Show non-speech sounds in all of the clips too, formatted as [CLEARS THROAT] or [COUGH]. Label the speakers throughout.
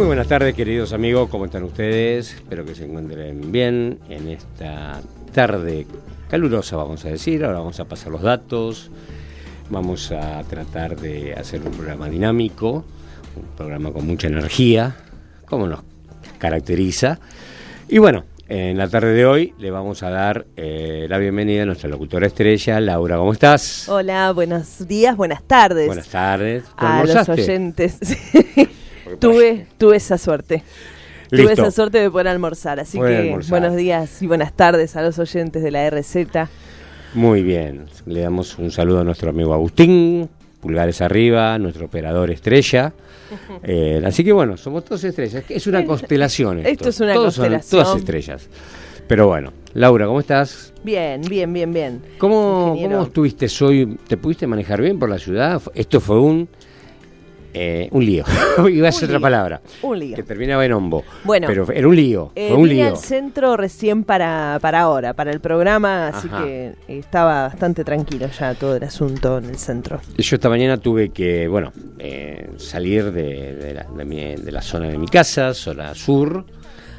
Speaker 1: Muy buenas tardes, queridos amigos, ¿cómo están ustedes? Espero que se encuentren bien en esta tarde calurosa, vamos a decir. Ahora vamos a pasar los datos, vamos a tratar de hacer un programa dinámico, un programa con mucha energía, como nos caracteriza. Y bueno, en la tarde de hoy le vamos a dar eh, la bienvenida a nuestra locutora estrella, Laura, ¿cómo estás?
Speaker 2: Hola, buenos días, buenas tardes.
Speaker 1: Buenas tardes. ¿Tú
Speaker 2: a los oyentes. [LAUGHS] tuve, tuve esa suerte. Tuve esa suerte de poder almorzar. Así que
Speaker 1: almorzar.
Speaker 2: buenos días y buenas tardes a los oyentes de la RZ.
Speaker 1: Muy bien, le damos un saludo a nuestro amigo Agustín, pulgares arriba, nuestro operador estrella. [LAUGHS] Eh, así que bueno, somos todos estrellas, es una constelación. Esto,
Speaker 2: Esto es una
Speaker 1: Todos son-
Speaker 2: constelación.
Speaker 1: todas estrellas. Pero bueno, Laura, ¿cómo estás?
Speaker 2: Bien, bien, bien, bien.
Speaker 1: ¿Cómo. ¿Cómo estuviste hoy? ¿Te pudiste manejar bien por la ciudad? Esto fue un eh, un lío. [LAUGHS] Iba a ser otra palabra.
Speaker 2: Un lío.
Speaker 1: Que terminaba en hombo.
Speaker 2: Bueno.
Speaker 1: Pero era un lío.
Speaker 2: Eh,
Speaker 1: fue un lío.
Speaker 2: al centro recién para, para ahora, para el programa, así
Speaker 1: Ajá.
Speaker 2: que estaba bastante tranquilo ya todo el asunto en el centro.
Speaker 1: Yo esta mañana tuve que, bueno, eh, salir de, de la, de mi- de la zona de mi casa, zona sur,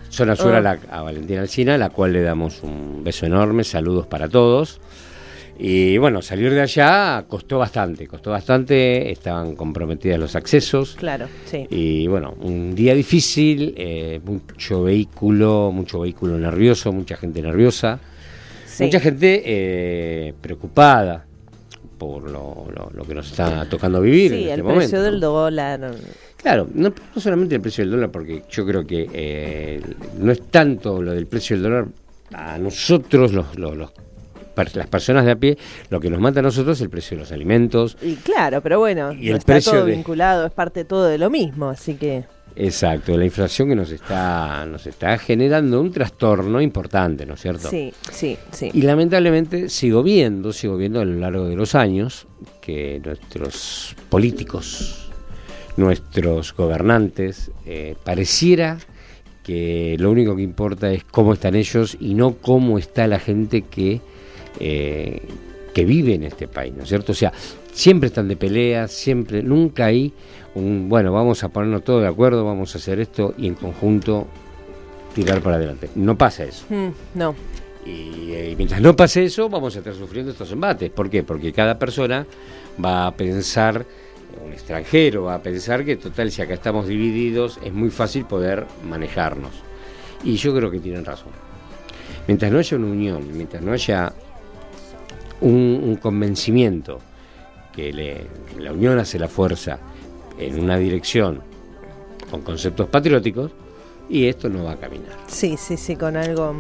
Speaker 1: zona sur
Speaker 2: Ah.
Speaker 1: a, la- a Valentina Alcina, a la cual le damos un beso enorme, saludos para todos. Y bueno, salir de allá costó bastante, costó bastante, estaban comprometidas los accesos.
Speaker 2: Claro, sí.
Speaker 1: Y bueno, un día difícil, eh, mucho vehículo, mucho vehículo nervioso, mucha gente nerviosa.
Speaker 2: Sí.
Speaker 1: Mucha gente eh, preocupada por lo, lo- lo que nos está tocando vivir
Speaker 2: Sí,
Speaker 1: en este
Speaker 2: el
Speaker 1: momento.
Speaker 2: precio del dólar.
Speaker 1: Claro, no, no solamente el precio del dólar, porque yo creo que eh, no es tanto lo del precio del dólar a nosotros, los, los- los- las personas de a pie, lo que nos mata a nosotros es el precio de los alimentos.
Speaker 2: Y claro, pero bueno,
Speaker 1: Y el
Speaker 2: está
Speaker 1: precio
Speaker 2: todo
Speaker 1: de-
Speaker 2: vinculado, es parte todo de lo mismo, así que...
Speaker 1: Exacto, la inflación que nos está, nos está generando un trastorno importante, ¿no es cierto?
Speaker 2: Sí, sí, sí.
Speaker 1: Y lamentablemente sigo viendo, sigo viendo a lo largo de los años que nuestros políticos, nuestros gobernantes, eh, pareciera que lo único que importa es cómo están ellos y no cómo está la gente que, eh, que vive en este país, ¿no es cierto? O sea, siempre están de pelea, siempre, nunca hay un, bueno, vamos a ponernos todos de acuerdo, vamos a hacer esto y en conjunto tirar para adelante. No pasa eso.
Speaker 2: Mm, no,
Speaker 1: Y, eh, mientras no pase eso, vamos a estar sufriendo estos embates. ¿Por qué? Porque cada persona va a pensar, un extranjero va a pensar que, total, si acá estamos divididos, es muy fácil poder manejarnos. Y yo creo que tienen razón. Mientras no haya una unión, mientras no haya un, un convencimiento que le- que la unión hace la fuerza en una dirección con conceptos patrióticos, y esto no va a caminar.
Speaker 2: sí, sí, sí, con algo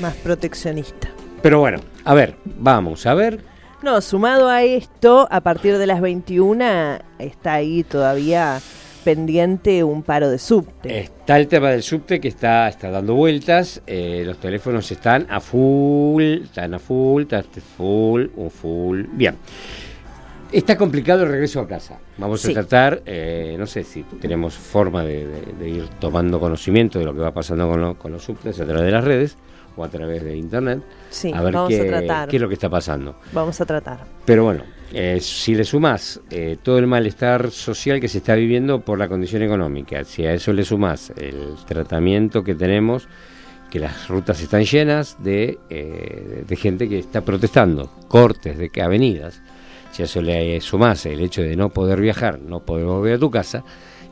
Speaker 2: más proteccionista.
Speaker 1: Pero bueno, a ver, vamos a ver.
Speaker 2: No, sumado a esto, a partir de las 21 está ahí todavía pendiente un paro de subte.
Speaker 1: Está el tema del subte que está, está dando vueltas. eh, los teléfonos están a full, están a full, está full, un full. Bien. Está complicado el regreso a casa. Vamos
Speaker 2: Sí.
Speaker 1: a tratar, eh, no sé si tenemos forma de, de- de ir tomando conocimiento de lo que va pasando con, lo- con los subtes a través de las redes o a través de internet.
Speaker 2: Sí,
Speaker 1: a ver
Speaker 2: vamos
Speaker 1: qué,
Speaker 2: a tratar.
Speaker 1: qué es lo que está pasando.
Speaker 2: Vamos a tratar.
Speaker 1: Pero bueno, eh, si le sumás eh, todo el malestar social que se está viviendo por la condición económica, si a eso le sumás el tratamiento que tenemos, que las rutas están llenas de, eh, de gente que está protestando, cortes de que- avenidas, si a eso le sumás el hecho de no poder viajar, no poder volver a tu casa,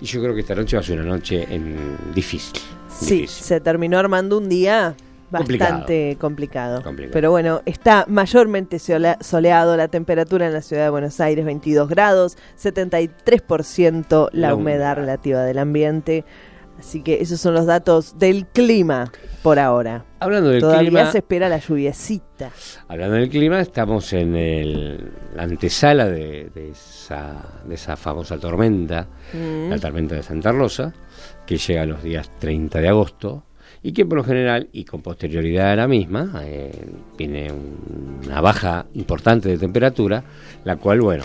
Speaker 1: y yo creo que esta noche va a ser una noche en- difícil.
Speaker 2: Sí,
Speaker 1: difícil.
Speaker 2: se terminó armando un día. Bastante complicado.
Speaker 1: Complicado.
Speaker 2: Pero bueno, está mayormente solea- soleado la temperatura en la ciudad de Buenos Aires, 22 grados, 73% la
Speaker 1: La
Speaker 2: humedad relativa del ambiente. Así que esos son los datos del clima por ahora.
Speaker 1: Hablando del
Speaker 2: Todavía
Speaker 1: clima,
Speaker 2: se espera la lluviecita.
Speaker 1: hablando del clima, estamos en el- la antesala de, de esa, de esa famosa tormenta,
Speaker 2: Mm.
Speaker 1: la tormenta de Santa Rosa, que llega los días 30 de agosto y que por lo general y con posterioridad a la misma eh, viene un- una baja importante de temperatura, la cual, bueno,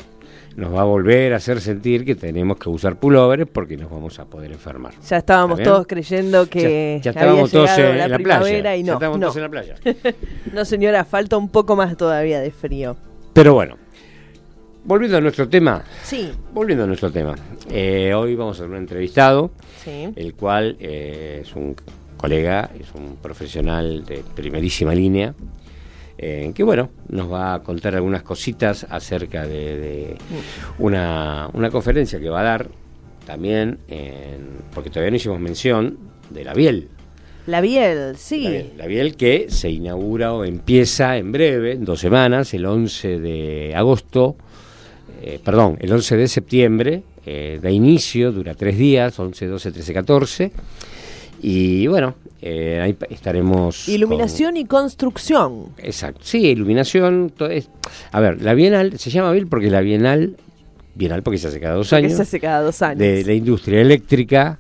Speaker 1: nos va a volver a hacer sentir que tenemos que usar pullovers porque nos vamos a poder enfermar.
Speaker 2: Ya estábamos todos creyendo que
Speaker 1: ya, ya
Speaker 2: había
Speaker 1: estábamos todos en,
Speaker 2: la,
Speaker 1: la playa.
Speaker 2: y
Speaker 1: ya
Speaker 2: no,
Speaker 1: estábamos
Speaker 2: no.
Speaker 1: todos en la playa. [LAUGHS]
Speaker 2: No, señora, falta un poco más todavía de frío.
Speaker 1: Pero bueno, volviendo a nuestro tema,
Speaker 2: Sí,
Speaker 1: volviendo a nuestro tema, eh, hoy vamos a tener un entrevistado,
Speaker 2: sí.
Speaker 1: el cual eh, es un colega, es un profesional de primerísima línea, eh, que bueno, nos va a contar algunas cositas acerca de, de una, una conferencia que va a dar también, en- porque todavía no hicimos mención, de la Biel.
Speaker 2: La Biel, sí.
Speaker 1: La Biel, la Biel que se inaugura o empieza en breve, en dos semanas, el 11 de agosto, eh, perdón, el 11 de septiembre, eh, de inicio, dura tres días, 11, 12, 13, 14. Y bueno, eh, ahí estaremos...
Speaker 2: Iluminación y construcción.
Speaker 1: con- exacto, sí, iluminación. todo es- a ver, la Bienal se llama Biel porque la Bienal, Bienal porque se hace cada dos años
Speaker 2: se hace cada dos años.
Speaker 1: de la industria eléctrica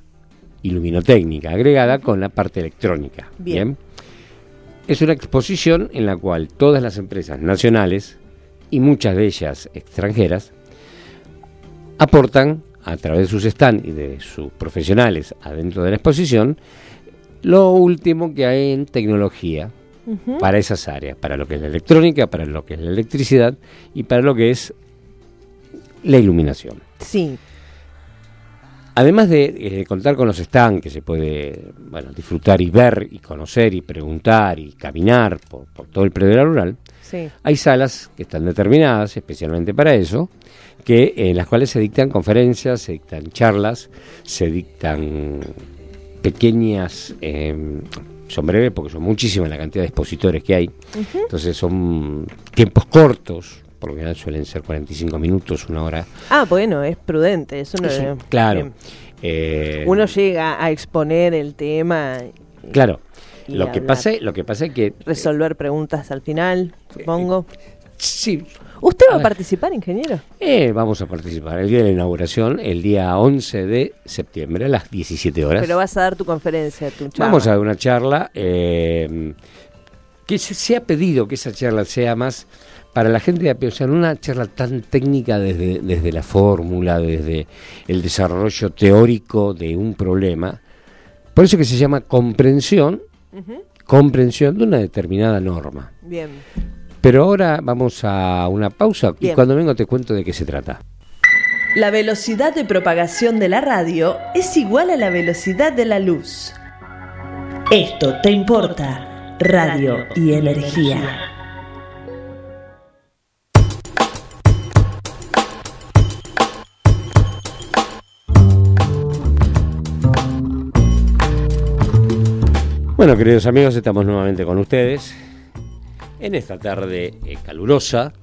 Speaker 1: y luminotécnica, agregada con la parte electrónica.
Speaker 2: Bien.
Speaker 1: Bien. Es una exposición en la cual todas las empresas nacionales y muchas de ellas extranjeras aportan a través de sus stands y de sus profesionales adentro de la exposición lo último que hay en tecnología para esas áreas, para lo que es la electrónica, para lo que es la electricidad y para lo que es la iluminación.
Speaker 2: Sí.
Speaker 1: Además de eh, contar con los stands que se puede bueno, disfrutar y ver y conocer y preguntar y caminar por, por todo el predio rural,
Speaker 2: Sí.
Speaker 1: hay salas que están determinadas especialmente para eso, que en las cuales se dictan conferencias, se dictan charlas, se dictan pequeñas, eh, son breves porque son muchísimas la cantidad de expositores que hay, entonces son tiempos cortos, por lo general suelen ser 45 minutos, una hora.
Speaker 2: Ah, bueno, es prudente. Eso no
Speaker 1: Eso, claro. Eh,
Speaker 2: Uno llega a exponer el tema, y
Speaker 1: Claro.
Speaker 2: y
Speaker 1: Lo que pasa, lo que pasa es que
Speaker 2: resolver preguntas al final, supongo.
Speaker 1: Sí,
Speaker 2: ¿Usted va a
Speaker 1: ver.
Speaker 2: participar, ingeniero?
Speaker 1: eh, vamos a participar el día de la inauguración, el día 11 de septiembre a las 17 horas.
Speaker 2: Pero vas a dar tu conferencia, tu charla.
Speaker 1: Vamos a dar una charla eh, que se, se ha pedido que esa charla sea más para la gente de a pie, o sea, una charla tan técnica desde, desde la fórmula, desde el desarrollo teórico de un problema. Por eso que se llama comprensión, comprensión de una determinada norma.
Speaker 2: Bien.
Speaker 1: Pero ahora vamos a una pausa y cuando vengo te cuento de qué se trata.
Speaker 3: La velocidad de propagación de la radio es igual a la velocidad de la luz. Esto te importa. Radio y energía.
Speaker 1: Bueno, queridos amigos, estamos nuevamente con ustedes en esta tarde eh, calurosa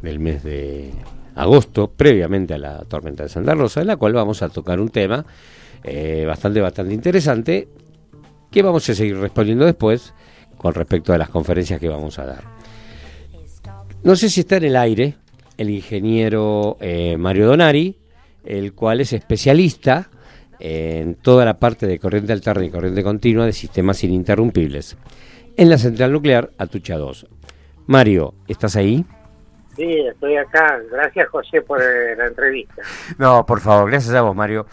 Speaker 1: del mes de agosto, previamente a la tormenta de Santa Rosa, en la cual vamos a tocar un tema eh, bastante, bastante interesante que vamos a seguir respondiendo después con respecto a las conferencias que vamos a dar. No sé si está en el aire el ingeniero eh, Mario Donari, el cual es especialista en toda la parte de corriente alterna y corriente continua de sistemas ininterrumpibles en la central nuclear Atucha 2. Mario, ¿estás ahí?
Speaker 4: Sí, estoy acá. Gracias, José, por eh, la entrevista.
Speaker 1: No, por favor, gracias a vos, Mario.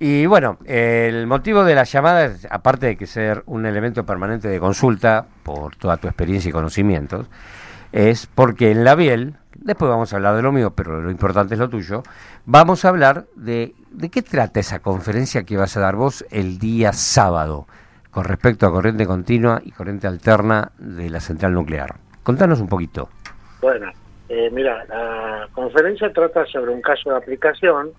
Speaker 1: Y bueno, el motivo de la llamada, es, aparte de que ser un elemento permanente de consulta por toda tu experiencia y conocimientos, es porque en la Biel, después vamos a hablar de lo mío, pero lo importante es lo tuyo, vamos a hablar de, de qué trata esa conferencia que vas a dar vos el día sábado con respecto a corriente continua y corriente alterna de la central nuclear. Contanos un poquito.
Speaker 4: Bueno, eh, mira, la conferencia trata sobre un caso de aplicación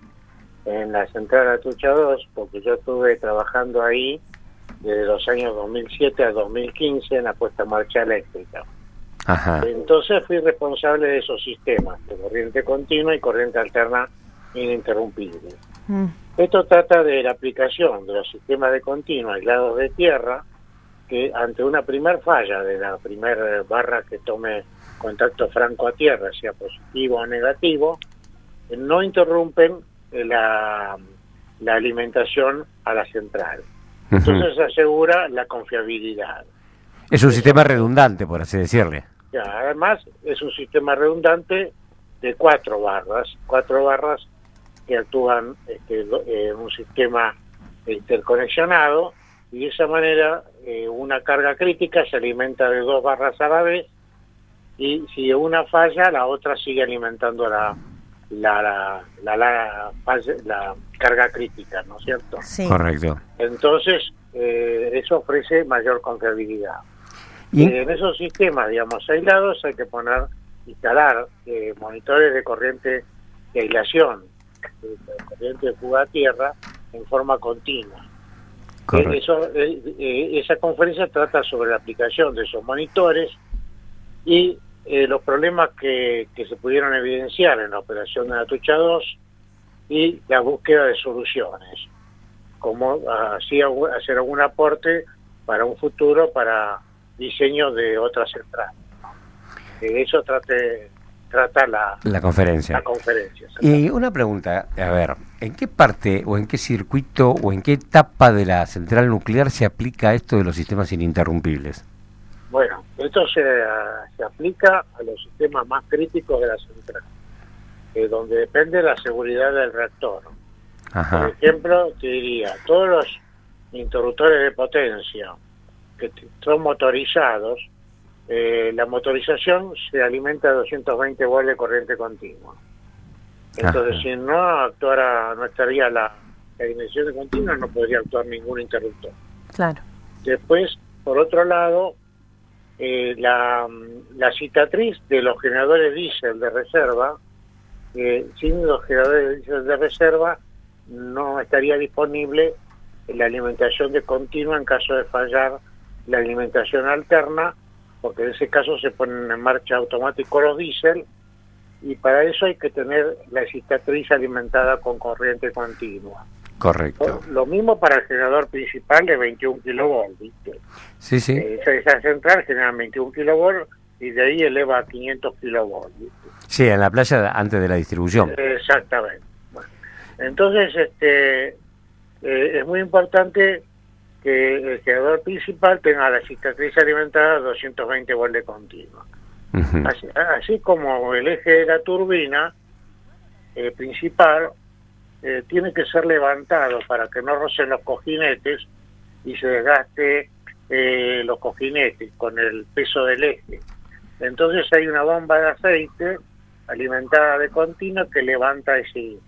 Speaker 4: en la central Atucha 2, porque yo estuve trabajando ahí desde los años 2007 a 2015 en la puesta en marcha eléctrica.
Speaker 1: Ajá.
Speaker 4: Entonces fui responsable de esos sistemas, de corriente continua y corriente alterna ininterrumpible.
Speaker 2: Mm.
Speaker 4: Esto trata de la aplicación de los sistemas de continua aislados de tierra que ante una primer falla de la primera barra que tome contacto franco a tierra, sea positivo o negativo, no interrumpen la, la alimentación a la central. Entonces se asegura la confiabilidad.
Speaker 1: Es un sistema redundante, por así decirle.
Speaker 4: Ya, además, es un sistema redundante de cuatro barras, cuatro barras que actúan este, en un sistema interconexionado y de esa manera eh, una carga crítica se alimenta de dos barras a la vez y si una falla la otra sigue alimentando la la la, la, la, carga crítica, ¿no es cierto?
Speaker 1: Sí. Correcto.
Speaker 4: Entonces, eh, eso ofrece mayor confiabilidad. ¿Y? en esos sistemas, digamos, aislados hay que poner, instalar eh, monitores de corriente de aislación, corriente de fuga a tierra, en forma continua. Eh, eso, esa conferencia trata sobre la aplicación de esos monitores y eh, los problemas que, que, se pudieron evidenciar en la operación de la Tucha 2 y la búsqueda de soluciones, como así hacer algún aporte para un futuro para diseño de otras centrales. De eso trate, trata la,
Speaker 1: la conferencia.
Speaker 4: La conferencia
Speaker 1: y una pregunta, a ver, ¿en qué parte o en qué circuito o en qué etapa de la central nuclear se aplica esto de los sistemas ininterrumpibles?
Speaker 4: Bueno, esto se, se aplica a los sistemas más críticos de la central, eh, donde depende la seguridad del reactor. Por ejemplo, te diría, todos los interruptores de potencia que son motorizados, eh, la motorización se alimenta de 220 volts de corriente continua. Entonces, si no actuara, no estaría la, la dimensión de continua, no podría actuar ningún interruptor.
Speaker 2: Claro.
Speaker 4: Después, por otro lado, eh, la, la, cicatriz de los generadores diésel de reserva, eh, sin los generadores diésel de reserva no estaría disponible la alimentación de continua en caso de fallar la alimentación alterna, porque en ese caso se ponen en marcha automático los diésel y para eso hay que tener la cicatriz alimentada con corriente continua.
Speaker 1: Correcto.
Speaker 4: Lo mismo para el generador principal de 21 kilovolts, ¿viste?
Speaker 1: Sí, sí.
Speaker 4: Eh, esa, central genera 21 kilovolts y de ahí eleva a 500 kilovolts.
Speaker 1: Sí, en la playa antes de la distribución.
Speaker 4: exactamente. Bueno, entonces, este, eh, es muy importante que el generador principal tenga la cicatriz alimentada a 220 volts de continua. así, como el eje de la turbina eh, principal eh, tiene que ser levantado para que no rocen los cojinetes y se desgaste eh, los cojinetes con el peso del eje. Entonces hay una bomba de aceite alimentada de continuo que levanta ese.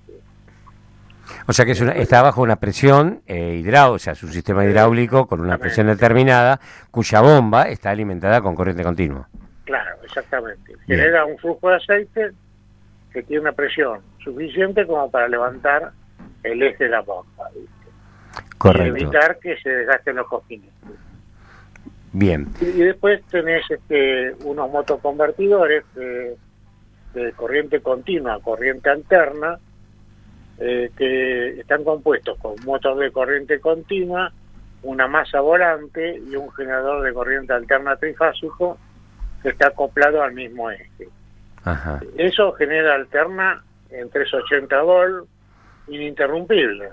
Speaker 1: O sea que es está bajo una presión eh, hidráulica, o sea, es un sistema hidráulico con una presión determinada, cuya bomba está alimentada con corriente continua.
Speaker 4: Claro, exactamente. Genera un flujo de aceite que tiene una presión suficiente como para levantar el eje de la bomba.
Speaker 1: Correcto.
Speaker 4: Y evitar que se desgasten los cojines.
Speaker 1: Bien.
Speaker 4: Y, después tenés este, unos motoconvertidores de, corriente continua, corriente alterna, eh, que están compuestos con motor de corriente continua, una masa volante y un generador de corriente alterna trifásico que está acoplado al mismo eje. Eso genera alterna en 380 volt ininterrumpible.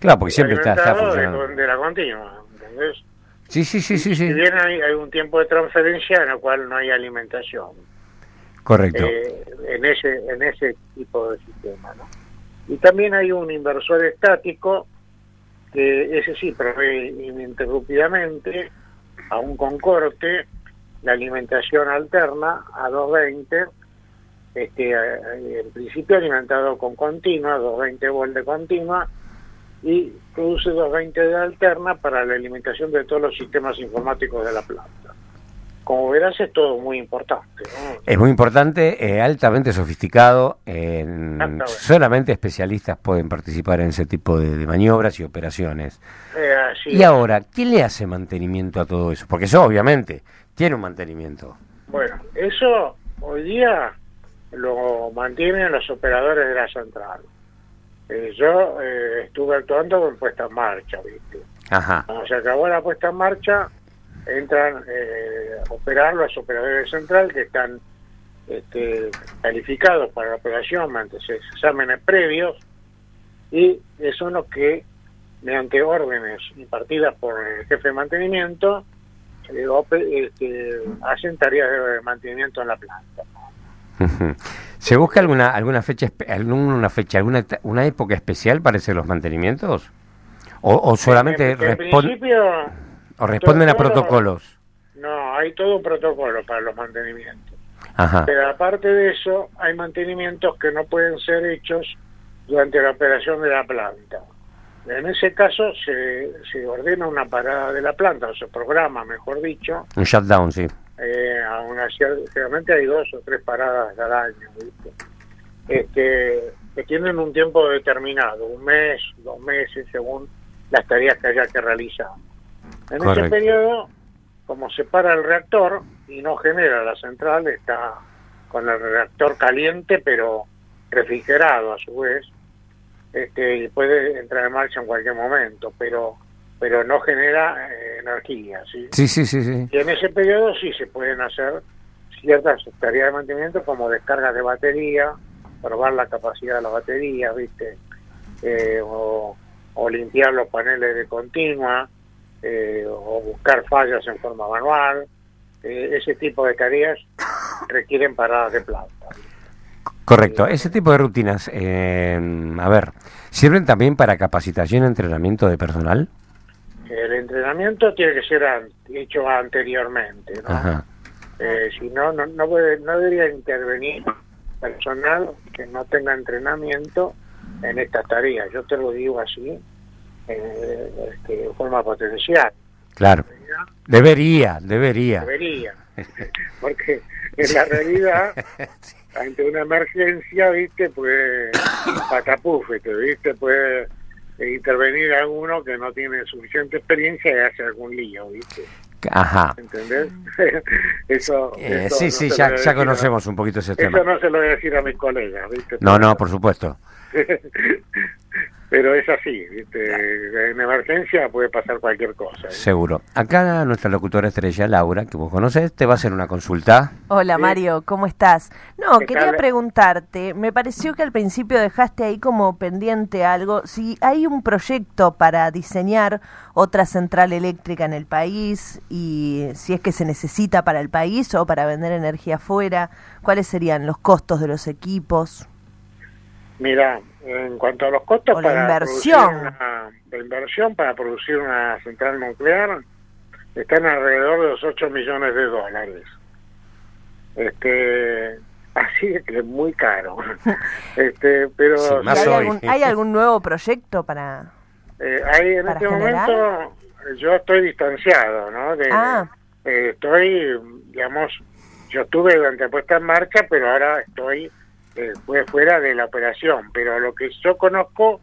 Speaker 1: Claro, porque siempre está, está funcionando.
Speaker 4: De, la continua, ¿entendés?
Speaker 1: Sí, sí, sí, sí. Si
Speaker 4: bien hay, un tiempo de transferencia en el cual no hay alimentación.
Speaker 1: Correcto.
Speaker 4: Eh, en ese en ese tipo de sistema, ¿no? Y también hay un inversor estático que ese sí provee ininterrumpidamente, aún con corte, la alimentación alterna a 220 este, en principio alimentado con continua, 220 volts de continua, y produce 220 de alterna para la alimentación de todos los sistemas informáticos de la planta. Como verás, es todo muy importante.
Speaker 1: Es muy importante, eh, altamente sofisticado. solamente especialistas pueden participar en ese tipo de, maniobras y operaciones.
Speaker 4: Eh,
Speaker 1: y ahora, ¿quién le hace mantenimiento a todo eso? Porque eso obviamente tiene un mantenimiento.
Speaker 4: Bueno, eso hoy día lo mantienen los operadores de la central. eh, yo eh, estuve actuando con puesta en marcha, ¿viste?
Speaker 1: Ajá.
Speaker 4: Cuando se acabó la puesta en marcha, entran eh, a operar los operadores central que están este, calificados para la operación mediante exámenes previos y son los que, mediante órdenes impartidas por el jefe de mantenimiento, este, hacen tareas de mantenimiento en la planta.
Speaker 1: ¿Se busca alguna alguna fecha alguna fecha alguna una época especial para hacer los mantenimientos? ¿O, solamente o responden a protocolos?
Speaker 4: No, hay todo un protocolo para los mantenimientos. Pero aparte de eso, hay mantenimientos que no pueden ser hechos durante la operación de la planta. En ese caso se, se ordena una parada de la planta, o se programa, mejor dicho.
Speaker 1: Un shutdown, sí.
Speaker 4: Eh, a una, generalmente hay dos o tres paradas al año, ¿viste? Este, que tienen un tiempo determinado, un mes, dos meses, según las tareas que haya que realizar. En ese periodo, como se para el reactor y no genera la central, está con el reactor caliente pero refrigerado a su vez, este, y puede entrar en marcha en cualquier momento, pero pero no genera eh, energía. ¿sí?
Speaker 1: Sí, sí, sí,
Speaker 4: Y en ese periodo sí se pueden hacer ciertas tareas de mantenimiento como descarga de batería, probar la capacidad de la batería, ¿viste? Eh, o, limpiar los paneles de continua, eh, o buscar fallas en forma manual. ese tipo de tareas requieren paradas de planta.
Speaker 1: Correcto, ese tipo de rutinas, a ver, ¿sirven también para capacitación y entrenamiento de personal?
Speaker 4: El entrenamiento tiene que ser hecho anteriormente, ¿no? Eh, si no, no, no, debería intervenir personal que no tenga entrenamiento en estas tareas. Yo te lo digo así, eh, este, de forma potencial.
Speaker 1: Claro. Debería, debería.
Speaker 4: Debería. [LAUGHS] Porque en la realidad, [LAUGHS] ante una emergencia, viste, pues [COUGHS] patapúfete, viste, pues intervenir a uno que no tiene suficiente experiencia y hace algún lío, ¿viste?
Speaker 1: Ajá.
Speaker 4: ¿Entendés? [LAUGHS] eso,
Speaker 1: eh, Sí, sí, ya, ya conocemos un poquito ese tema.
Speaker 4: Eso no se lo voy a decir a mis colegas, ¿viste?
Speaker 1: No, no, por supuesto.
Speaker 4: Pero es así, en emergencia puede pasar cualquier cosa. ¿eh?
Speaker 1: Seguro. Acá nuestra locutora estrella, Laura, que vos conoces, te va a hacer una consulta.
Speaker 2: Hola Mario, ¿cómo estás? No, quería preguntarte, me pareció que al principio dejaste ahí como pendiente algo, si hay un proyecto para diseñar otra central eléctrica en el país y si es que se necesita para el país o para vender energía afuera, ¿cuáles serían los costos de los equipos?
Speaker 4: Mira, en cuanto a los costos
Speaker 2: para inversión.
Speaker 4: Una, de inversión para producir una central nuclear, están alrededor de los 8 millones de dólares. Este, así que es muy caro. [LAUGHS] este, pero
Speaker 2: ¿hay, algún, nuevo proyecto para
Speaker 4: eh, hay en este momento yo estoy distanciado, ¿no? De, ah. eh, estoy, digamos, yo estuve durante puesta en marcha, pero ahora estoy eh, fue fuera de la operación, pero lo que yo conozco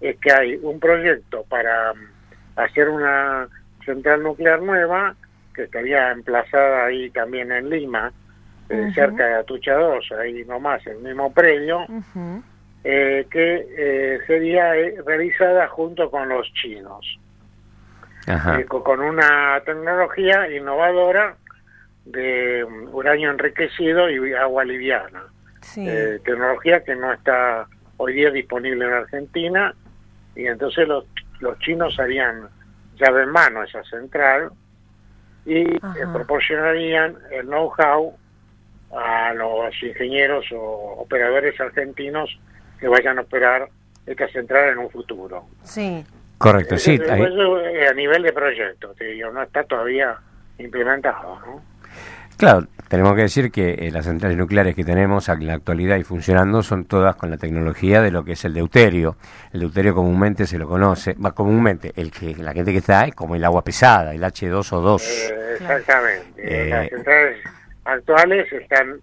Speaker 4: es que hay un proyecto para mm, hacer una central nuclear nueva que estaría emplazada ahí también en Lima, eh, cerca de Atucha 2, ahí nomás, el mismo predio, eh, que sería realizada junto con los chinos, con una tecnología innovadora de mm, uranio enriquecido y agua liviana. Eh, tecnología que no está hoy día disponible en Argentina y entonces los, los chinos harían llave en mano esa central y eh, proporcionarían el know-how a los ingenieros o operadores argentinos que vayan a operar esta central en un futuro.
Speaker 2: Sí.
Speaker 1: Correcto, sí.
Speaker 4: a nivel de proyecto, no está todavía implementado, ¿no?
Speaker 1: Claro, tenemos que decir que eh, las centrales nucleares que tenemos en la actualidad y funcionando son todas con la tecnología de lo que es el deuterio. El deuterio comúnmente se lo conoce, más comúnmente, el que la gente que está es como el agua pesada, el H2O2.
Speaker 4: Eh, exactamente. Eh, las centrales actuales están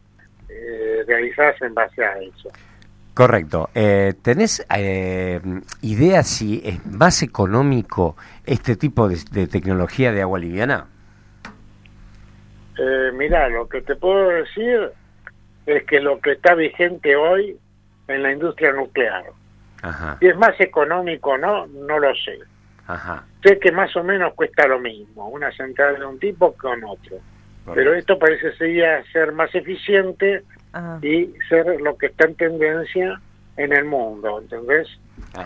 Speaker 4: realizadas en base a eso.
Speaker 1: Correcto. ¿Tenés idea si es más económico este tipo de tecnología de agua liviana?
Speaker 4: Eh, mira, lo que te puedo decir es que lo que está vigente hoy en la industria nuclear Si es más económico o no, no lo sé. Sé que más o menos cuesta lo mismo, una central de un tipo que con otro. Pero esto parece ser más eficiente y ser lo que está en tendencia en el mundo, ¿entendés?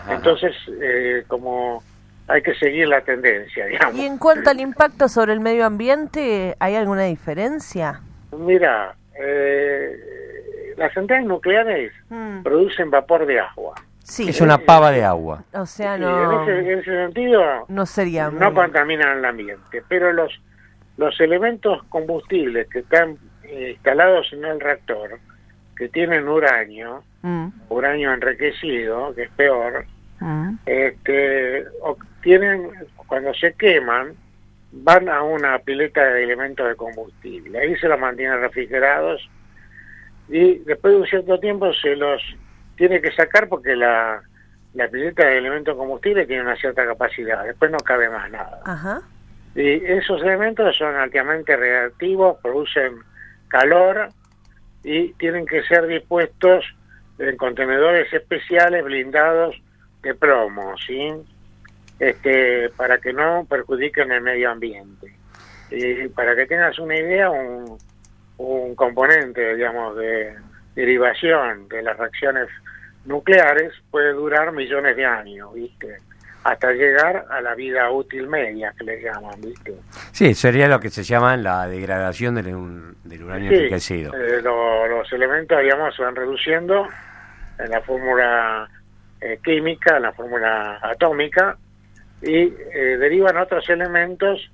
Speaker 4: Entonces, eh, como hay que seguir la tendencia, digamos.
Speaker 2: ¿Y en cuanto al impacto sobre el medio ambiente, hay alguna diferencia?
Speaker 4: Mira, eh, las centrales nucleares mm. producen vapor de agua.
Speaker 1: Sí. Es una pava de agua.
Speaker 2: O sea, no...
Speaker 4: en, ese, sentido,
Speaker 2: no, sería
Speaker 4: no contaminan el ambiente. Pero los, los elementos combustibles que están eh, instalados en el reactor, que tienen uranio, mm. uranio enriquecido, que es peor, mm. este, tienen, cuando se queman, van a una pileta de elementos de combustible. Ahí se los mantienen refrigerados y después de un cierto tiempo se los tiene que sacar porque la, la pileta de elementos de combustible tiene una cierta capacidad. Después no cabe más nada. Y esos elementos son altamente reactivos, producen calor y tienen que ser dispuestos en contenedores especiales blindados de plomo, ¿sí? este, para que no perjudiquen el medio ambiente. Y para que tengas una idea, un, un componente, digamos, de derivación de las reacciones nucleares puede durar millones de años, ¿viste? Hasta llegar a la vida útil media, que le llaman, ¿viste?
Speaker 1: Sí, sería lo que se llama la degradación del, del uranio enriquecido.
Speaker 4: Eh, los elementos, digamos, se van reduciendo en la fórmula eh, química, la fórmula atómica, y eh, derivan otros elementos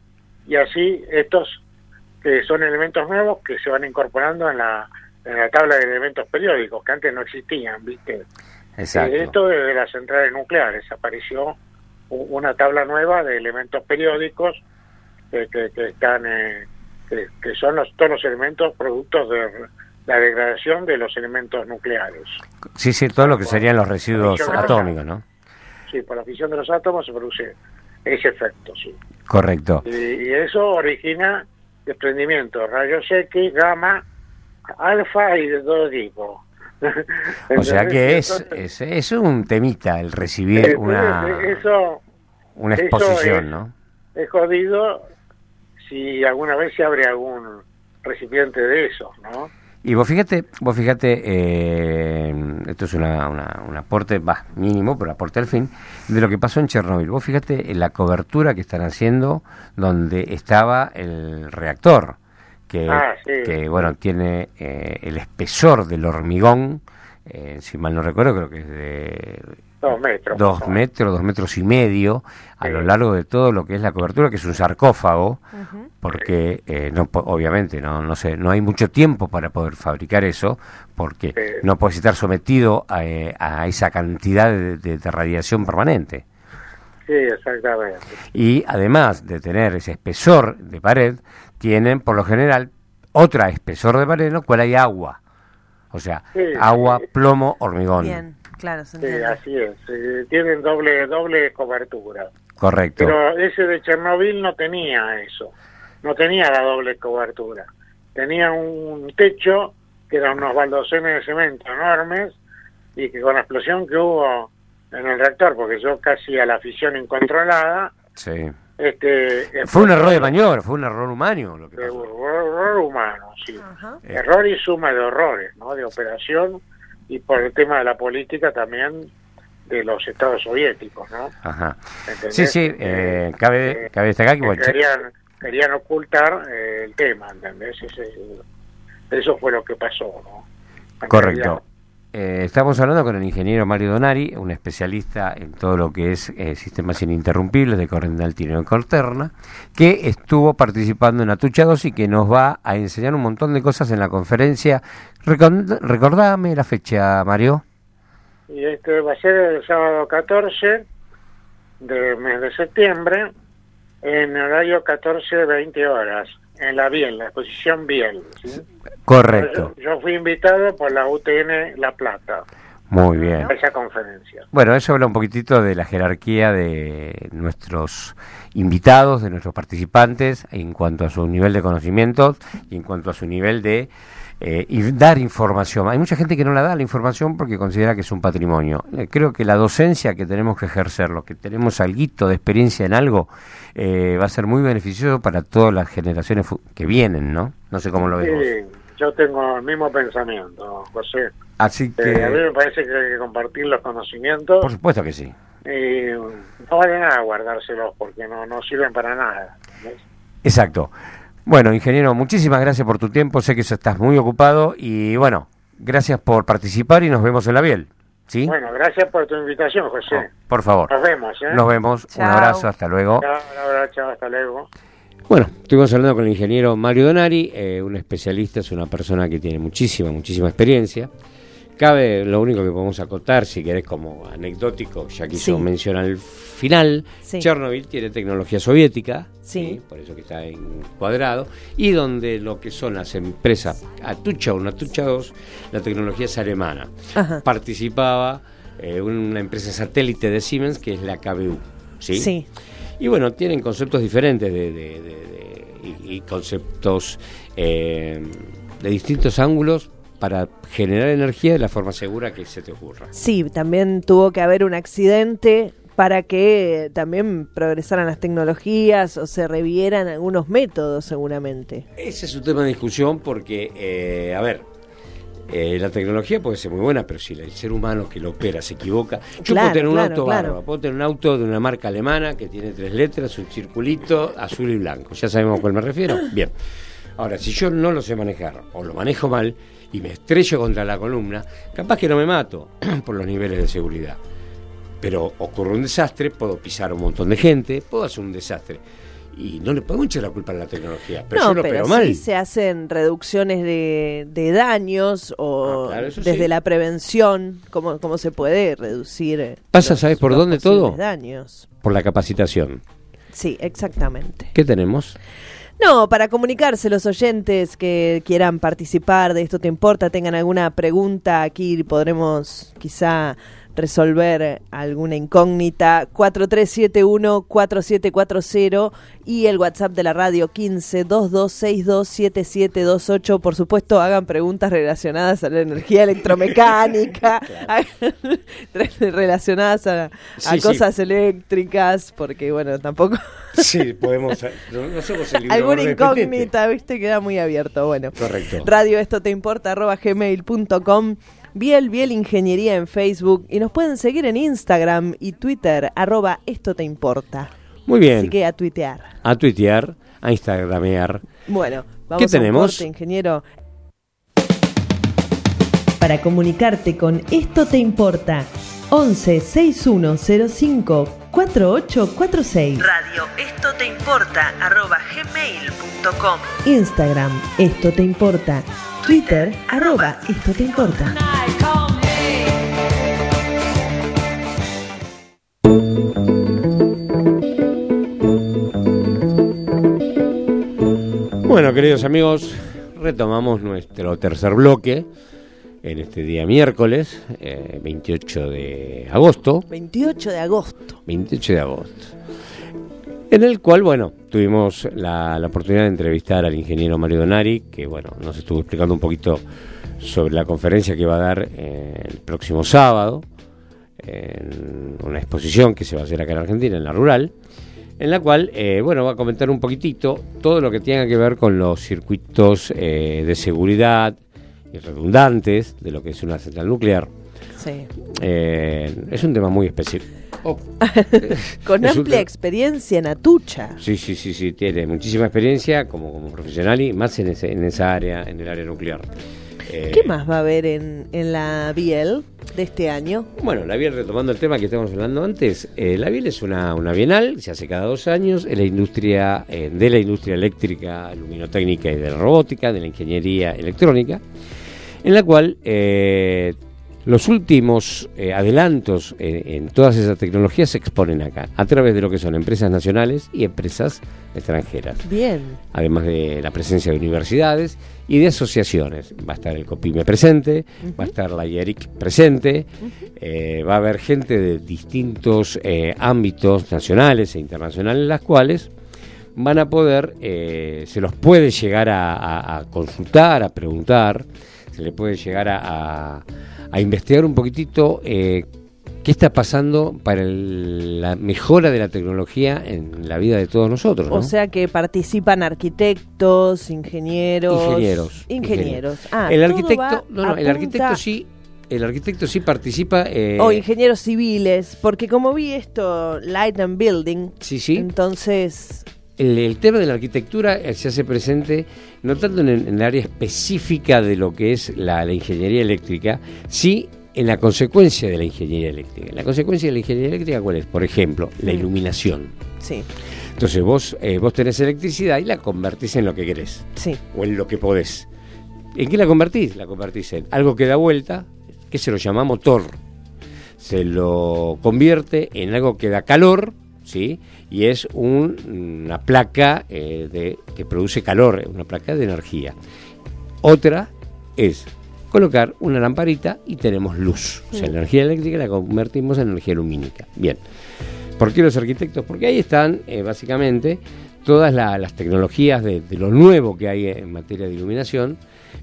Speaker 4: y así estos que son elementos nuevos que se van incorporando en la, en la tabla de elementos periódicos que antes no existían, ¿viste?
Speaker 1: Exacto.
Speaker 4: esto desde las centrales nucleares apareció una tabla nueva de elementos periódicos que, que, están eh, que, son los, todos los elementos productos de la degradación de los elementos nucleares.
Speaker 1: Sí, sí, todo lo que serían los residuos atómicos, ¿no?
Speaker 4: sí, por la fisión de los átomos se produce ese efecto, sí.
Speaker 1: Correcto.
Speaker 4: Y, eso origina desprendimiento, rayos X, gamma, alfa y de todo tipo. [LAUGHS]
Speaker 1: o sea que es, es, es, un temita el recibir eh, una, eso, una exposición, ¿no?
Speaker 4: Es jodido si alguna vez se abre algún recipiente de eso, ¿no?
Speaker 1: Y vos fíjate, vos fíjate, eh, esto es una, un aporte, va, mínimo, pero aporte al fin, de lo que pasó en Chernóbil. Vos fíjate en la cobertura que están haciendo donde estaba el reactor, que, ah, que bueno, tiene eh, el espesor del hormigón, eh, si mal no recuerdo, creo que es de
Speaker 4: Dos metros.
Speaker 1: Dos metros, dos metros y medio a lo largo de todo lo que es la cobertura, que es un sarcófago, porque eh, no, obviamente no, no, sé, no hay mucho tiempo para poder fabricar eso, porque no puedes estar sometido a, eh, esa cantidad de, radiación permanente.
Speaker 4: Sí, exactamente.
Speaker 1: Y además de tener ese espesor de pared, tienen por lo general otra espesor de pared en la cual hay agua. O sea, agua, plomo, hormigón.
Speaker 2: Claro, sí,
Speaker 4: así es. tienen doble doble cobertura.
Speaker 1: Correcto.
Speaker 4: Pero ese de Chernobyl no tenía eso. No tenía la doble cobertura. Tenía un techo que eran unos baldosenes de cemento enormes y que con la explosión que hubo en el reactor, porque yo casi a la fisión incontrolada,
Speaker 1: sí.
Speaker 4: este,
Speaker 1: fue un error de maniobra, fue un error humano. Lo que
Speaker 4: Error, humano, sí. Error y suma de horrores, ¿no? De operación y por el tema de la política también de los estados soviéticos, ¿no?
Speaker 1: Ajá. Sí, sí, eh, cabe, eh, cabe destacar que...
Speaker 4: querían, querían ocultar eh, el tema, ¿entendés? eso fue lo que pasó, ¿no?
Speaker 1: Correcto. Eh, estamos hablando con el ingeniero Mario Donari, un especialista en todo lo que es eh, sistemas ininterrumpibles de corriente alterna y corterna, que estuvo participando en Atucha 2 y que nos va a enseñar un montón de cosas en la conferencia. recordame la fecha, Mario.
Speaker 4: Y este va a ser el sábado 14 del mes de septiembre, en horario 14-20 horas, en la Biel, la exposición Biel.
Speaker 1: Correcto.
Speaker 4: Yo, fui invitado por la UTN La Plata.
Speaker 1: Muy bien.
Speaker 4: esa conferencia.
Speaker 1: Bueno, eso habla un poquitito de la jerarquía de nuestros invitados, de nuestros participantes, en cuanto a su nivel de conocimientos y en cuanto a su nivel de eh, dar información. Hay mucha gente que no la da la información porque considera que es un patrimonio. Eh, creo que la docencia que tenemos que ejercer, los que tenemos algo de experiencia en algo, eh, va a ser muy beneficioso para todas las generaciones que vienen, ¿no? No sé cómo lo ves.
Speaker 4: Sí, yo tengo el mismo pensamiento, José.
Speaker 1: Así que...
Speaker 4: a mí me parece que hay que compartir los conocimientos.
Speaker 1: Por supuesto que sí.
Speaker 4: Y no vale nada guardárselos porque no, no sirven para nada.
Speaker 1: Exacto. Bueno, ingeniero, muchísimas gracias por tu tiempo. Sé que estás muy ocupado y bueno, gracias por participar y nos vemos en la Biel. ¿Sí?
Speaker 4: Bueno, gracias por tu invitación, José. Oh,
Speaker 1: por favor.
Speaker 4: Nos vemos. ¿eh?
Speaker 1: Nos vemos. Un abrazo, hasta luego.
Speaker 4: Chao, un abrazo, hasta luego.
Speaker 1: Bueno, estuvimos hablando con el ingeniero Mario Donari, eh, un especialista, es una persona que tiene muchísima, muchísima experiencia. Cabe, lo único que podemos acotar, si querés como anecdótico, ya que hizo mención al final, Chernobyl tiene tecnología soviética, sí. por eso que está encuadrado, y donde lo que son las empresas Atucha 1, Atucha 2, la tecnología es alemana. Participaba eh, una empresa satélite de Siemens que es la KBU. ¿sí?
Speaker 2: sí.
Speaker 1: Y bueno, tienen conceptos diferentes de, y, conceptos eh, de distintos ángulos para generar energía de la forma segura que se te ocurra.
Speaker 2: Sí, también tuvo que haber un accidente para que también progresaran las tecnologías o se revieran algunos métodos seguramente.
Speaker 1: Ese es un tema de discusión porque, eh, a ver, eh, la tecnología puede ser muy buena, pero si el ser humano que lo opera se equivoca. Yo puedo tener un auto puedo tener un auto de una marca alemana que tiene tres letras, un circulito azul y blanco. ¿Ya sabemos a cuál me refiero? Bien. Ahora, si yo no lo sé manejar o lo manejo mal, y me estrello contra la columna, capaz que no me mato [CLEARS THROAT] por los niveles de seguridad. Pero ocurre un desastre, puedo pisar a un montón de gente, puedo hacer un desastre. Y no le podemos echar la culpa a la tecnología, pero
Speaker 2: no,
Speaker 1: yo
Speaker 2: pero
Speaker 1: mal.
Speaker 2: Sí se hacen reducciones de, daños o ah, desde la prevención, ¿cómo, cómo se puede reducir. Eh,
Speaker 1: Pasa, ¿sabes por dónde todo?
Speaker 2: Daños.
Speaker 1: Por la capacitación.
Speaker 2: Sí, exactamente.
Speaker 1: ¿Qué tenemos?
Speaker 2: No, para comunicarse los oyentes que quieran participar de esto te importa, tengan alguna pregunta, aquí podremos quizá resolver alguna incógnita 4371-4740 y el WhatsApp de la radio 15-2262-7728. Por supuesto, hagan preguntas relacionadas a la energía electromecánica, [LAUGHS] [LAUGHS] relacionadas a, cosas eléctricas, porque bueno, tampoco... [LAUGHS]
Speaker 1: sí, podemos... No, somos el
Speaker 2: Alguna incógnita, viste, queda muy abierto. Bueno,
Speaker 1: correcto.
Speaker 2: Radio Esto Te Importa, arroba gmail.com. Biel Biel Ingeniería en Facebook y nos pueden seguir en Instagram y Twitter, arroba esto te importa.
Speaker 1: Muy bien.
Speaker 2: Así que a tuitear.
Speaker 1: A tuitear, a instagramear.
Speaker 2: Bueno, vamos
Speaker 1: ¿Qué tenemos?
Speaker 2: A ingeniero.
Speaker 3: Para comunicarte con Esto Te Importa, 11 6105 4846.
Speaker 2: Radio Esto Te Importa, arroba gmail.com.
Speaker 3: Instagram, Esto Te Importa. Twitter, arroba Esto Te Importa.
Speaker 1: Bueno, queridos amigos, retomamos nuestro tercer bloque en este día miércoles, 28 eh, de agosto.
Speaker 2: 28 de agosto.
Speaker 1: 28 de agosto. En el cual, bueno, tuvimos la, oportunidad de entrevistar al ingeniero Mario Donari, que, bueno, nos estuvo explicando un poquito sobre la conferencia que va a dar eh, el próximo sábado, en una exposición que se va a hacer acá en Argentina, en la rural en la cual, eh, bueno, va a comentar un poquitito todo lo que tenga que ver con los circuitos eh, de seguridad y redundantes de lo que es una central nuclear.
Speaker 2: Sí.
Speaker 1: Eh, es un tema muy específico.
Speaker 2: Oh. [LAUGHS] con amplia experiencia en Atucha.
Speaker 1: Sí, sí, sí, sí, tiene muchísima experiencia como, como profesional y más en, en esa área, en el área nuclear.
Speaker 2: ¿Qué más va a haber en, en la Biel de este año?
Speaker 1: Bueno, la Biel, retomando el tema que estábamos hablando antes, eh, la Biel es una, una, bienal, se hace cada dos años, en la industria, eh, de la industria eléctrica, luminotécnica y de la robótica, de la ingeniería electrónica, en la cual eh, Los últimos eh, adelantos en todas esas tecnologías se exponen acá, a través de lo que son empresas nacionales y empresas extranjeras.
Speaker 2: Bien.
Speaker 1: Además de la presencia de universidades y de asociaciones. Va a estar el COPIME presente, va a estar la IERIC presente, eh, va a haber gente de distintos eh, ámbitos nacionales e internacionales, las cuales van a poder, se los puede llegar a, consultar, a preguntar, se le puede llegar a a investigar un poquitito eh, qué está pasando para la mejora de la tecnología en la vida de todos nosotros.
Speaker 2: O sea que participan arquitectos, ingenieros.
Speaker 1: Ingenieros.
Speaker 2: Ingenieros.
Speaker 1: Ah, el arquitecto, no, no, el arquitecto sí. El arquitecto sí participa.
Speaker 2: Eh, o ingenieros civiles, porque como vi esto, Light and Building.
Speaker 1: Sí, sí.
Speaker 2: Entonces
Speaker 1: el, tema de la arquitectura eh, se hace presente no tanto en el, área específica de lo que es la, ingeniería eléctrica, sí en la consecuencia de la ingeniería eléctrica. La consecuencia de la ingeniería eléctrica, ¿cuál es? Por ejemplo, la mm. iluminación.
Speaker 2: Sí.
Speaker 1: Entonces vos, eh, vos tenés electricidad y la convertís en lo que querés.
Speaker 2: Sí.
Speaker 1: O en lo que podés. ¿En qué la convertís? La convertís en algo que da vuelta, que se lo llama motor. Se lo convierte en algo que da calor, ¿sí? Y es una placa eh, de, que produce calor, una placa de energía. Otra es colocar una lamparita y tenemos luz. O sea, la energía eléctrica la convertimos en energía lumínica. Bien. ¿Por qué los arquitectos? Porque ahí están eh, básicamente todas las tecnologías de, lo nuevo que hay en materia de iluminación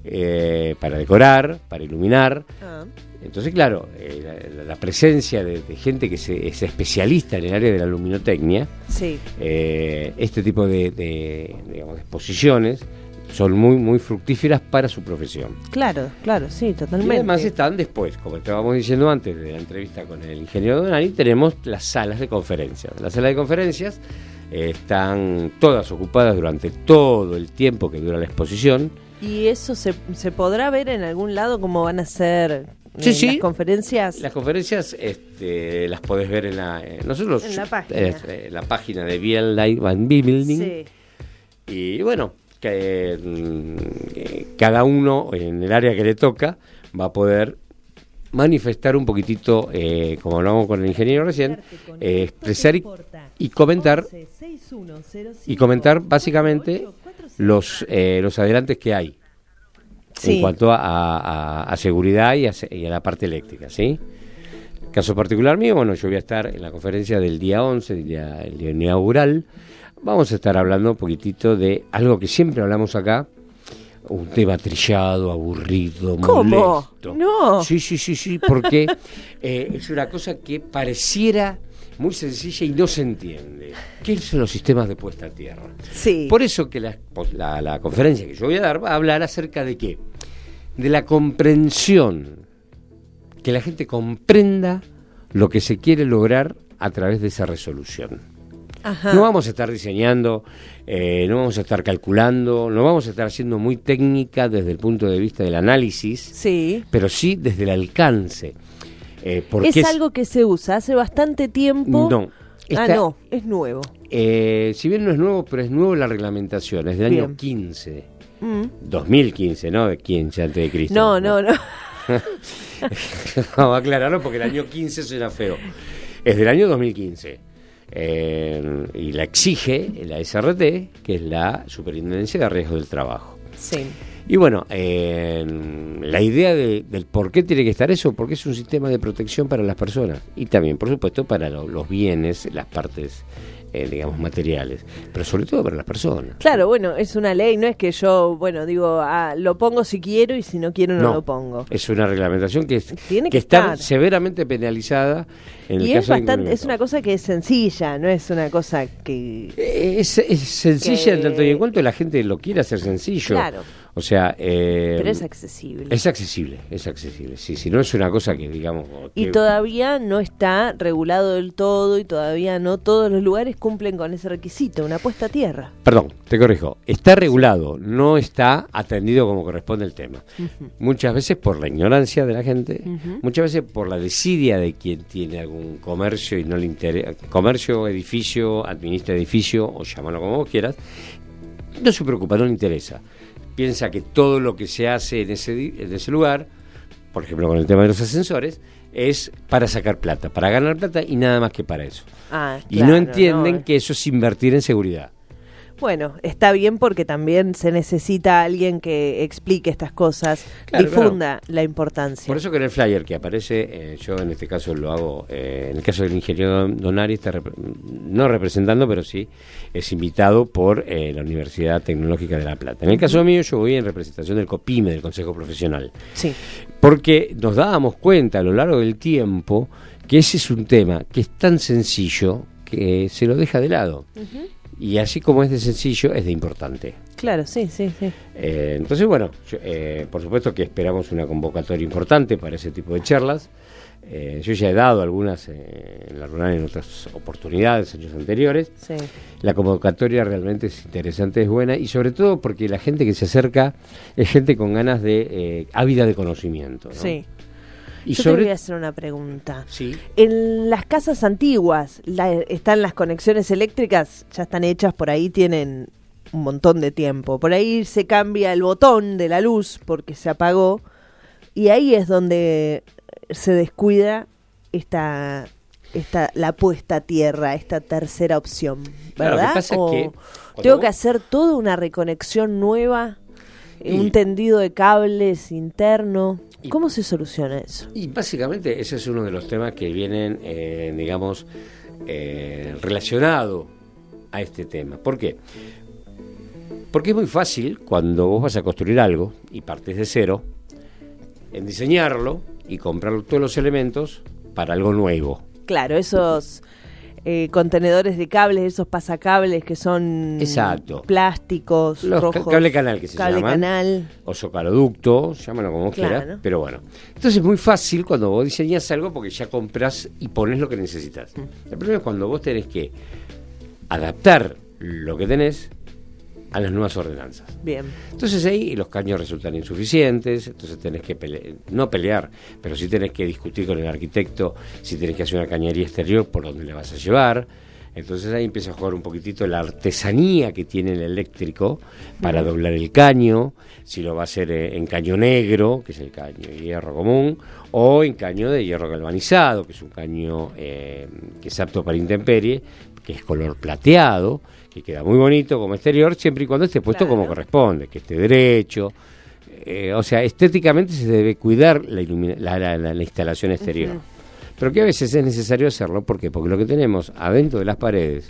Speaker 1: eh, para decorar, para iluminar. Ah. Entonces, claro, eh, la, presencia de, gente que se, es especialista en el área de la luminotecnia, eh, este tipo de, exposiciones son muy muy fructíferas para su profesión.
Speaker 2: Claro, claro, sí, totalmente. Y
Speaker 1: además están después, como estábamos diciendo antes de la entrevista con el ingeniero Donani, tenemos las salas de conferencias. Las salas de conferencias están todas ocupadas durante todo el tiempo que dura la exposición.
Speaker 2: ¿Y eso se, se podrá ver en algún lado cómo van a ser Sí, sí. Las conferencias.
Speaker 1: Las conferencias este, las podés ver en la. Eh, nosotros,
Speaker 2: en la página.
Speaker 1: Eh, la página de Biel Light and Building. Sí. Y bueno, que, mm, cada uno en el área que le toca va a poder manifestar un poquitito, eh, como hablamos con el ingeniero recién, expresar y, comentar y comentar básicamente los, los adelantes que hay en cuanto a, seguridad y a, la parte eléctrica, ¿sí? Caso particular mío, bueno, yo voy a estar en la conferencia del día 11, el día, el día inaugural. Vamos a estar hablando un poquitito de algo que siempre hablamos acá, un tema trillado, aburrido,
Speaker 2: ¿Cómo?
Speaker 1: molesto.
Speaker 2: No.
Speaker 1: Sí, sí, sí, sí, porque eh, es una cosa que pareciera muy sencilla y no se entiende. ¿Qué son los sistemas de puesta a tierra?
Speaker 2: Sí.
Speaker 1: Por eso que la, la, conferencia que yo voy a dar va a hablar acerca de qué? De la comprensión, que la gente comprenda lo que se quiere lograr a través de esa resolución. Ajá. No vamos a estar diseñando, eh, no vamos a estar calculando, no vamos a estar haciendo muy técnica desde el punto de vista del análisis,
Speaker 2: sí.
Speaker 1: pero sí desde el alcance.
Speaker 2: Eh, ¿Es, algo que se usa hace bastante tiempo?
Speaker 1: No.
Speaker 2: ah, no, es nuevo.
Speaker 1: Eh, si bien no es nuevo, pero es nuevo la reglamentación, es del año 15. 2015, mm. ¿no? De 15 antes de Cristo.
Speaker 2: No, no, no. [LAUGHS]
Speaker 1: Vamos a aclararlo porque el año 15 suena feo. Es del año 2015. Eh, y la exige la SRT, que es la Superintendencia de Riesgos del Trabajo.
Speaker 2: Sí.
Speaker 1: Y bueno, eh, la idea del por qué tiene que estar eso, porque es un sistema de protección para las personas y también, por supuesto, para los bienes, las partes eh, digamos, materiales, pero sobre todo para las personas.
Speaker 2: Claro, bueno, es una ley, no es que yo, bueno, digo, ah, lo pongo si quiero y si no quiero no, lo pongo.
Speaker 1: Es una reglamentación que, que, está severamente penalizada en
Speaker 2: y
Speaker 1: el
Speaker 2: es bastante, es una cosa que es sencilla, no es una cosa que...
Speaker 1: Es, sencilla en tanto y en cuanto la gente lo quiere hacer sencillo.
Speaker 2: Claro.
Speaker 1: O sea...
Speaker 2: Eh, Pero es accesible.
Speaker 1: Es accesible, es accesible. Sí, si no es una cosa que, digamos...
Speaker 2: Y todavía no está regulado del todo y todavía no todos los lugares cumplen con ese requisito, una puesta a tierra.
Speaker 1: Perdón, te corrijo. Está regulado, no está atendido como corresponde el tema. Muchas veces por la ignorancia de la gente, muchas veces por la desidia de quien tiene algún comercio y no le interesa... Comercio, edificio, administra edificio o llámalo como vos quieras. No se preocupa, no le interesa piensa que todo lo que se hace en ese, en ese lugar por ejemplo con el tema de los ascensores, es para sacar plata, para ganar plata y nada más que para eso.
Speaker 2: Ah,
Speaker 1: y no entienden
Speaker 2: no.
Speaker 1: que eso es invertir en seguridad.
Speaker 2: Bueno, está bien porque también se necesita alguien que explique estas cosas,
Speaker 1: Claro,
Speaker 2: difunda la importancia.
Speaker 1: Por eso que en el flyer que aparece, eh, yo en este caso lo hago, eh, en el caso del ingeniero Donari, está rep- no representando, pero sí es invitado por eh, la Universidad Tecnológica de La Plata. En el caso mío, yo voy en representación del COPIME, del Consejo Profesional,
Speaker 2: Sí,
Speaker 1: porque nos dábamos cuenta a lo largo del tiempo que ese es un tema que es tan sencillo que se lo deja de lado. Y así como es de sencillo, es de importante.
Speaker 2: claro, sí, sí, sí.
Speaker 1: Eh, entonces, bueno, yo, eh, por supuesto que esperamos una convocatoria importante para ese tipo de charlas. Eh, yo ya he dado algunas eh, en la rural en otras oportunidades, años anteriores.
Speaker 2: sí.
Speaker 1: La convocatoria realmente es interesante, es buena y sobre todo porque la gente que se acerca es gente con ganas de eh, ávida de conocimiento. ¿no?
Speaker 2: sí.
Speaker 1: Y
Speaker 2: Yo te voy a hacer una pregunta.
Speaker 1: sí,
Speaker 2: En las casas antiguas, la- están las conexiones eléctricas, ya están hechas, por ahí tienen un montón de tiempo. Por ahí se cambia el botón de la luz porque se apagó y ahí es donde se descuida esta, esta la puesta a tierra, esta tercera opción,
Speaker 1: Claro,
Speaker 2: ¿verdad?
Speaker 1: es
Speaker 2: O
Speaker 1: que
Speaker 2: tengo
Speaker 1: vos-
Speaker 2: que hacer toda una reconexión nueva,
Speaker 1: Y-
Speaker 2: un tendido de cables interno.
Speaker 1: Y-
Speaker 2: ¿Cómo se soluciona eso?
Speaker 1: Y básicamente ese es uno de los temas que vienen, eh, digamos, eh, relacionado a este tema. ¿Por qué? Porque es muy fácil cuando vos vas a construir algo y partes de cero, en diseñarlo y comprar todos los elementos para algo nuevo.
Speaker 2: Claro, esos eh, contenedores de cables, esos pasacables que son
Speaker 1: Exacto.
Speaker 2: plásticos,
Speaker 1: Los ca-
Speaker 2: rojos.
Speaker 1: cable canal que se
Speaker 2: cable
Speaker 1: llaman.
Speaker 2: canal.
Speaker 1: O socaloducto, llámalo como
Speaker 2: Claro.
Speaker 1: quieras, pero bueno. Entonces es muy fácil cuando vos diseñas algo porque ya compras y pones lo que necesitas. El problema es cuando vos tenés que adaptar lo que tenés a las nuevas ordenanzas.
Speaker 2: Bien.
Speaker 1: Entonces ahí los caños resultan insuficientes, entonces tenés que no pelear, pero sí tenés que discutir con el arquitecto si tenés que hacer una cañería exterior por dónde le vas a llevar. Entonces ahí empieza a jugar un poquitito la artesanía que tiene el eléctrico para doblar el caño, si lo va a hacer eh, en caño negro, que es el caño de hierro común, o en caño de hierro galvanizado, que es un caño eh, que es apto para intemperie, que es color plateado, que queda muy bonito como exterior, siempre y cuando esté puesto como corresponde, que esté derecho. Eh, o sea, estéticamente se debe cuidar la, la, la- la- la instalación exterior. Pero que a veces es necesario hacerlo, ¿por qué? Porque lo que tenemos adentro de las paredes,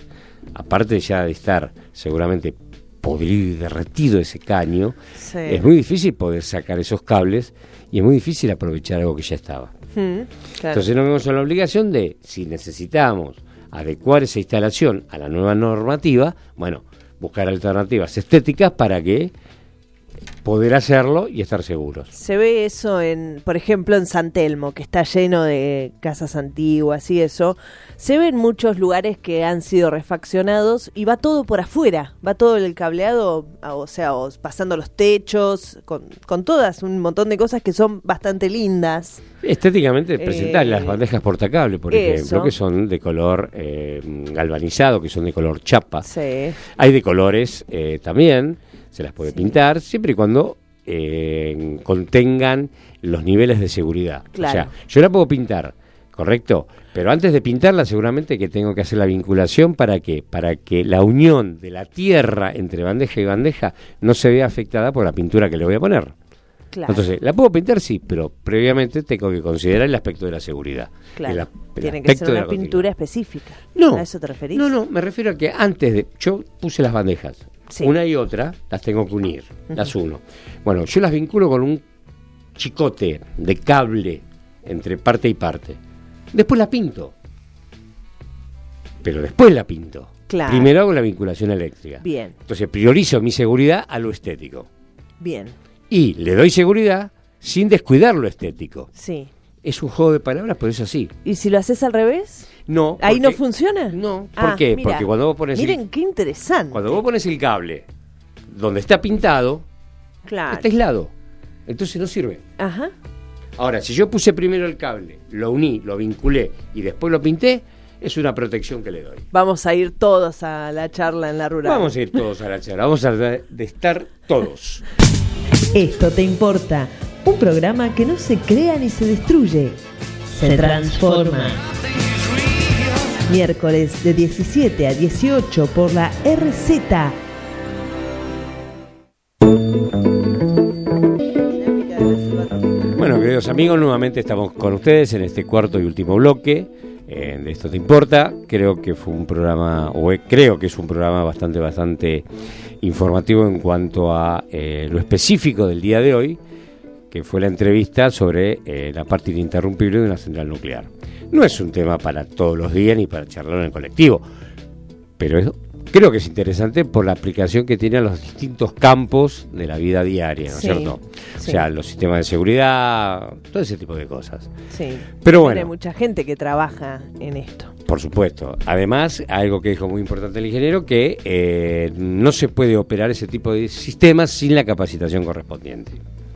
Speaker 1: aparte ya de estar seguramente podrido y derretido ese caño,
Speaker 2: Sí.
Speaker 1: es muy difícil poder sacar esos cables y es muy difícil aprovechar algo que ya estaba.
Speaker 2: Claro.
Speaker 1: Entonces nos vemos en la obligación de, si necesitamos adecuar esa instalación a la nueva normativa, bueno, buscar alternativas estéticas para que poder hacerlo y estar seguros.
Speaker 2: Se ve eso en, por ejemplo, en San Telmo, que está lleno de casas antiguas y eso. Se ve en muchos lugares que han sido refaccionados y va todo por afuera, va todo el cableado, o sea, pasando los techos, con, con todas un montón de cosas que son bastante lindas.
Speaker 1: Estéticamente presentar
Speaker 2: Eh,
Speaker 1: las bandejas portacable, por
Speaker 2: eso.
Speaker 1: ejemplo, que son de color eh, galvanizado, que son de color chapa.
Speaker 2: Sí.
Speaker 1: Hay de colores eh, también, se las puede pintar, siempre y cuando eh, contengan los niveles de seguridad.
Speaker 2: Claro.
Speaker 1: O sea, yo la puedo pintar, ¿correcto? Pero antes de pintarla seguramente que tengo que hacer la vinculación para que para que la unión de la tierra entre bandeja y bandeja no se vea afectada por la pintura que le voy a poner.
Speaker 2: Claro.
Speaker 1: Entonces, la puedo pintar sí, pero previamente tengo que considerar el aspecto de la seguridad.
Speaker 2: Claro.
Speaker 1: el
Speaker 2: Tiene que ser una pintura específica.
Speaker 1: No.
Speaker 2: ¿A eso te referís?
Speaker 1: No, no, me refiero a que antes de. Yo puse las bandejas.
Speaker 2: Sí.
Speaker 1: Una y otra las tengo que unir. Las uno. Bueno, yo las vinculo con un chicote de cable entre parte y parte. Después la pinto. Pero después la pinto.
Speaker 2: Claro.
Speaker 1: Primero hago la vinculación eléctrica.
Speaker 2: Bien,
Speaker 1: Entonces priorizo mi seguridad a lo estético.
Speaker 2: bien,
Speaker 1: Y le doy seguridad sin descuidar lo estético.
Speaker 2: sí.
Speaker 1: Es un juego de palabras, pero es así.
Speaker 2: ¿Y si lo haces al revés?
Speaker 1: No.
Speaker 2: ¿Ahí no funciona?
Speaker 1: No, ¿por
Speaker 2: Ah,
Speaker 1: qué?
Speaker 2: mira.
Speaker 1: Porque cuando vos pones el-
Speaker 2: Miren qué interesante.
Speaker 1: Cuando vos pones el cable donde está pintado,
Speaker 2: Claro.
Speaker 1: está aislado. Entonces no sirve.
Speaker 2: Ajá.
Speaker 1: Ahora, si yo puse primero el cable, lo uní, lo vinculé y después lo pinté, es una protección que le doy.
Speaker 2: Vamos a ir todos a la charla en la rural.
Speaker 1: Vamos a ir todos a la [LAUGHS] charla, vamos a de de estar todos.
Speaker 3: Esto te importa. Un programa que no se crea ni se destruye, se transforma. Miércoles de 17 a 18 por la RZ.
Speaker 1: Bueno, queridos amigos, nuevamente estamos con ustedes en este cuarto y último bloque eh, de Esto Te Importa. Creo que fue un programa, o creo que es un programa bastante, bastante informativo en cuanto a eh, lo específico del día de hoy, que fue la entrevista sobre eh, la parte ininterrumpible de una central nuclear. No es un tema para todos los días ni para charlar en el colectivo, pero creo que es interesante por la aplicación que tiene a los distintos campos de la vida diaria, ¿no es cierto? O sea, los sistemas de seguridad, todo ese tipo de cosas.
Speaker 2: Sí.
Speaker 1: Pero bueno.
Speaker 2: Hay mucha gente que trabaja en esto.
Speaker 1: Por supuesto. Además, algo que dijo muy importante el ingeniero, que eh, no se puede operar ese tipo de sistemas sin la capacitación correspondiente.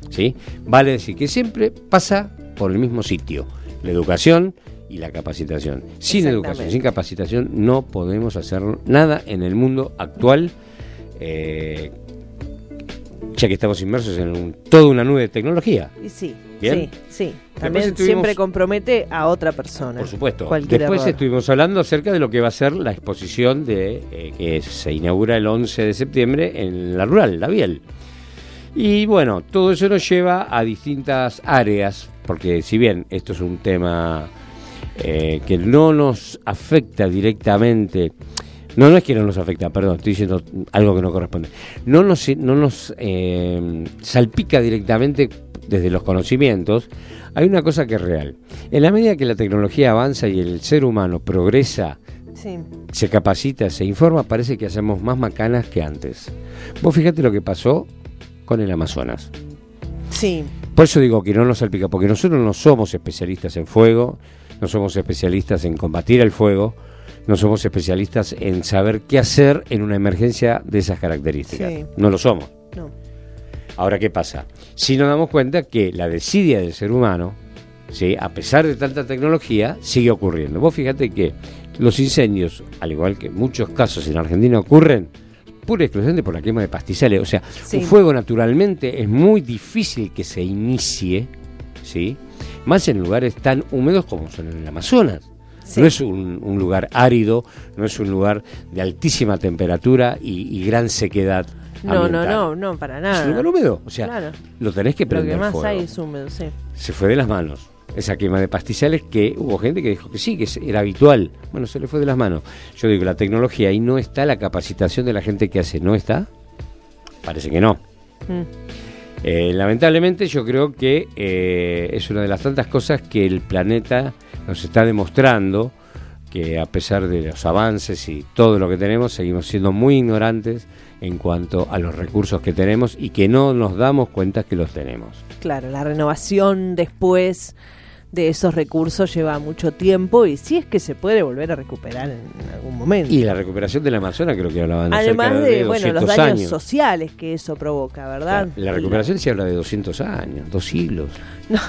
Speaker 1: ¿sí? Vale decir que siempre pasa por el mismo sitio, la educación y la capacitación. Sin educación, sin capacitación, no podemos hacer nada en el mundo actual. Eh, ya que estamos inmersos en toda una nube de tecnología.
Speaker 2: Y sí, sí, sí. También siempre compromete a otra persona.
Speaker 1: Por supuesto. Después estuvimos hablando acerca de lo que va a ser la exposición de eh, que se inaugura el 11 de septiembre en la rural, la Biel. Y bueno, todo eso nos lleva a distintas áreas, porque si bien esto es un tema eh, que no nos afecta directamente, no, no es que no nos afecta, perdón, estoy diciendo algo que no corresponde. No nos, no nos eh, salpica directamente desde los conocimientos. Hay una cosa que es real. En la medida que la tecnología avanza y el ser humano progresa, se capacita, se informa, parece que hacemos más macanas que antes. Vos fíjate lo que pasó con el Amazonas.
Speaker 2: Sí.
Speaker 1: Por eso digo que no nos salpica, porque nosotros no somos especialistas en fuego, no somos especialistas en combatir el fuego, no somos especialistas en saber qué hacer en una emergencia de esas características. No lo somos. No. Ahora, ¿qué pasa? Si nos damos cuenta que la desidia del ser humano, ¿sí? a pesar de tanta tecnología, sigue ocurriendo. Vos fíjate que los incendios, al igual que muchos casos en Argentina ocurren, pura y exclusivamente por la quema de pastizales. O sea, un fuego naturalmente es muy difícil que se inicie, ¿sí? Más en lugares tan húmedos como son en el Amazonas. No es un, lugar árido, no es un lugar de altísima temperatura y, gran sequedad.
Speaker 2: No, no, no, no, para nada.
Speaker 1: Es un lugar húmedo, o sea, lo tenés que prender.
Speaker 2: Lo que más hay es húmedo, sí.
Speaker 1: Se fue de las manos esa quema de pastizales que hubo gente que dijo que sí, que era habitual. Bueno, se le fue de las manos. Yo digo, la tecnología ahí no está, la capacitación de la gente que hace, ¿no está? Parece que no. Mm. Eh, lamentablemente yo creo que eh, es una de las tantas cosas que el planeta nos está demostrando que a pesar de los avances y todo lo que tenemos, seguimos siendo muy ignorantes en cuanto a los recursos que tenemos y que no nos damos cuenta que los tenemos.
Speaker 2: Claro, la renovación después de esos recursos lleva mucho tiempo y si es que se puede volver a recuperar en algún momento.
Speaker 1: Y la recuperación de la Amazonas creo que hablaban
Speaker 2: Además
Speaker 1: de,
Speaker 2: de bueno, los daños sociales que eso provoca, ¿verdad?
Speaker 1: La, recuperación se habla de 200 años, dos siglos. [LAUGHS] No.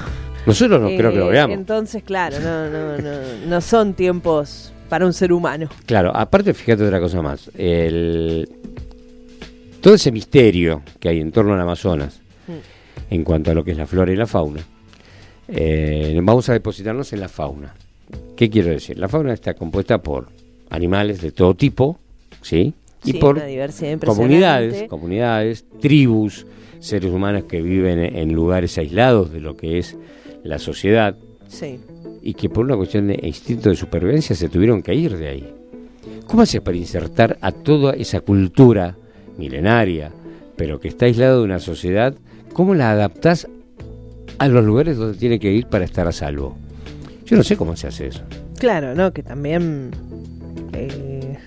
Speaker 1: Nosotros no creo que lo eh, veamos.
Speaker 2: Entonces, claro, no, no, no, no son tiempos para un ser humano.
Speaker 1: Claro, aparte fíjate otra cosa más. El, todo ese misterio que hay en torno al Amazonas, mm. en cuanto a lo que es la flora y la fauna, eh, vamos a depositarnos en la fauna. ¿Qué quiero decir? La fauna está compuesta por animales de todo tipo, ¿sí? Y por comunidades, comunidades, tribus, seres humanos que viven en lugares aislados de lo que es la sociedad.
Speaker 2: Sí.
Speaker 1: Y que por una cuestión de instinto de supervivencia se tuvieron que ir de ahí. ¿Cómo haces para insertar a toda esa cultura milenaria, pero que está aislada de una sociedad? ¿Cómo la adaptás a los lugares donde tiene que ir para estar a salvo. Yo no sé cómo se hace eso.
Speaker 2: Claro, ¿no? Que también... Eh,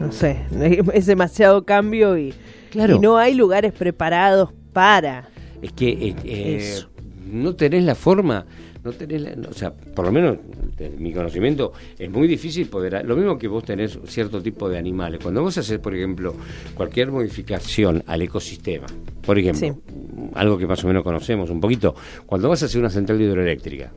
Speaker 2: no sé, [LAUGHS] es demasiado cambio y, claro. no hay lugares preparados para...
Speaker 1: Es que eh, eh, no tenés la forma no tenés, o sea, por lo menos de mi conocimiento, es muy difícil poder, lo mismo que vos tenés cierto tipo de animales, cuando vos haces, por ejemplo, cualquier modificación al ecosistema, por ejemplo, algo que más o menos conocemos un poquito, cuando vas a hacer una central hidroeléctrica,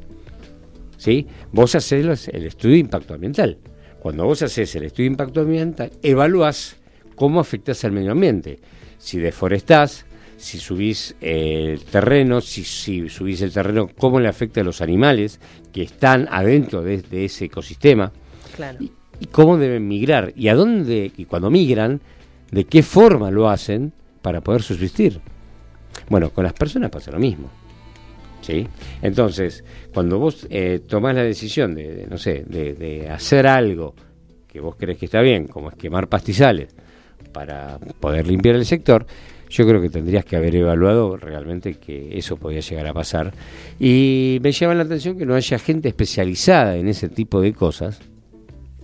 Speaker 1: ¿sí? vos haces el estudio de impacto ambiental. Cuando vos haces el estudio de impacto ambiental, evaluás cómo afectas al medio ambiente. Si deforestás, si subís el terreno, si, si, subís el terreno, cómo le afecta a los animales que están adentro de, ese ecosistema. Y, cómo deben migrar. Y a dónde, y cuando migran, de qué forma lo hacen para poder subsistir. Bueno, con las personas pasa lo mismo. ¿Sí? Entonces, cuando vos eh, tomás la decisión de, no sé, de, de hacer algo que vos crees que está bien, como es quemar pastizales para poder limpiar el sector, yo creo que tendrías que haber evaluado realmente que eso podía llegar a pasar. Y me llama la atención que no haya gente especializada en ese tipo de cosas,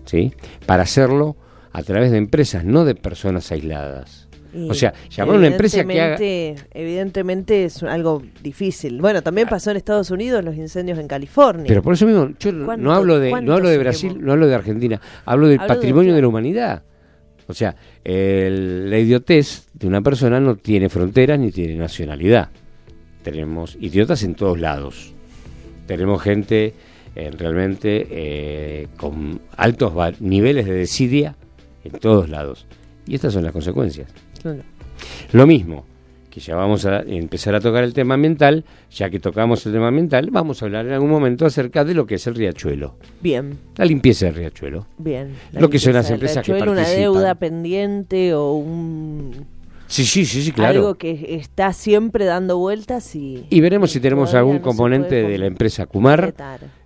Speaker 1: ¿sí? Para hacerlo a través de empresas, no de personas aisladas. o sea, llamar a una empresa que haga...
Speaker 2: Evidentemente es algo difícil. Bueno, también pasó en Estados Unidos los incendios en California.
Speaker 1: Pero por eso mismo, yo no hablo de, no hablo de Brasil, no hablo de Argentina, hablo del patrimonio de la humanidad. O sea, la idiotez de una persona no tiene fronteras ni tiene nacionalidad. Tenemos idiotas en todos lados. Tenemos gente eh, realmente eh, con altos niveles de desidia en todos lados. Y estas son las consecuencias. Lo mismo, que ya vamos a empezar a tocar el tema ambiental, ya que tocamos el tema ambiental, vamos a hablar en algún momento acerca de lo que es el riachuelo.
Speaker 2: Bien.
Speaker 1: La limpieza del riachuelo.
Speaker 2: Bien.
Speaker 1: Lo que son las empresas que participan.
Speaker 2: una deuda pendiente o un
Speaker 1: Sí, sí, sí, sí, claro.
Speaker 2: Algo que está siempre dando vueltas y...
Speaker 1: Y veremos si tenemos algún componente de la empresa Kumar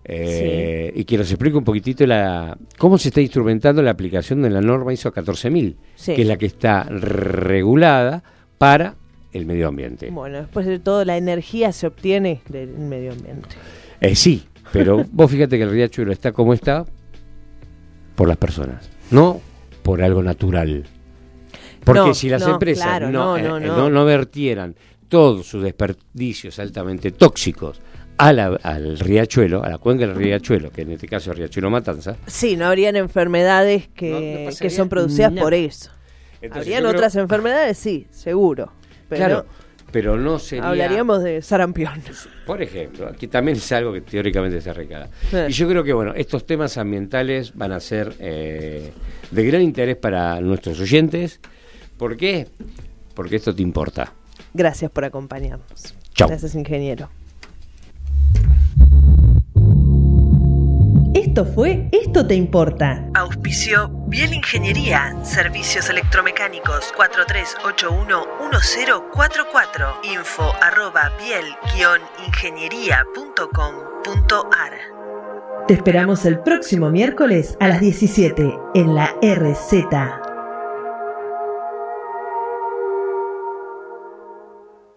Speaker 1: eh, y que nos explique un poquitito la cómo se está instrumentando la aplicación de la norma ISO 14000, que es la que está regulada para el medio ambiente.
Speaker 2: Bueno, después de todo, la energía se obtiene del medio ambiente.
Speaker 1: Eh, sí, pero [LAUGHS] vos fíjate que el riachuelo está como está por las personas, no por algo natural. Porque si las empresas eh, no, no, vertieran todos sus desperdicios altamente tóxicos al riachuelo, a la cuenca del riachuelo, que en este caso es riachuelo Matanza.
Speaker 2: Sí, no habrían enfermedades que, que son producidas por eso. Habrían otras enfermedades, sí, seguro. Pero claro,
Speaker 1: pero no sería...
Speaker 2: Hablaríamos de sarampión.
Speaker 1: Por ejemplo, aquí también es algo que teóricamente se recada. Y yo creo que, bueno, estos temas ambientales van a ser eh, de gran interés para nuestros oyentes. ¿Por qué? Porque esto te importa.
Speaker 2: Gracias por acompañarnos.
Speaker 1: Chao.
Speaker 2: Gracias, ingeniero.
Speaker 3: Esto fue Esto te importa.
Speaker 2: Auspicio Biel Ingeniería, servicios electromecánicos 43811044. Info arroba biel-ingeniería.com.ar.
Speaker 3: Te esperamos el próximo miércoles a las 17 en la RZ